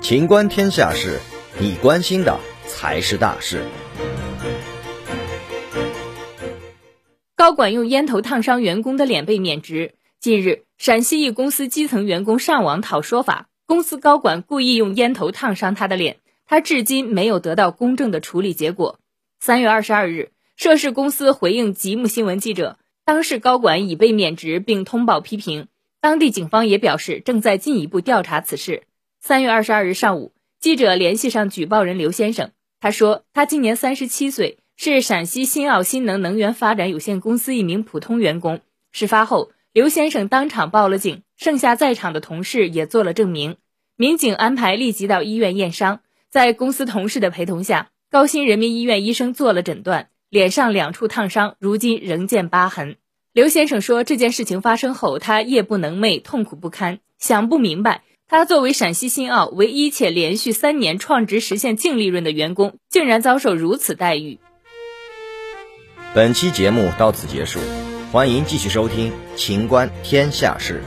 情观天下事，你关心的才是大事。高管用烟头烫伤员工的脸被免职。近日，陕西一公司基层员工上网讨说法，公司高管故意用烟头烫伤他的脸，他至今没有得到公正的处理结果。三月二十二日，涉事公司回应吉木新闻记者，当事高管已被免职并通报批评。当地警方也表示正在进一步调查此事。三月二十二日上午，记者联系上举报人刘先生，他说他今年三十七岁，是陕西新奥新能能源发展有限公司一名普通员工。事发后，刘先生当场报了警，剩下在场的同事也做了证明。民警安排立即到医院验伤，在公司同事的陪同下。高新人民医院医生做了诊断，脸上两处烫伤，如今仍见疤痕。刘先生说，这件事情发生后，他夜不能寐，痛苦不堪，想不明白，他作为陕西新奥唯一且连续三年创值实现净利润的员工，竟然遭受如此待遇。本期节目到此结束，欢迎继续收听《秦观天下事》。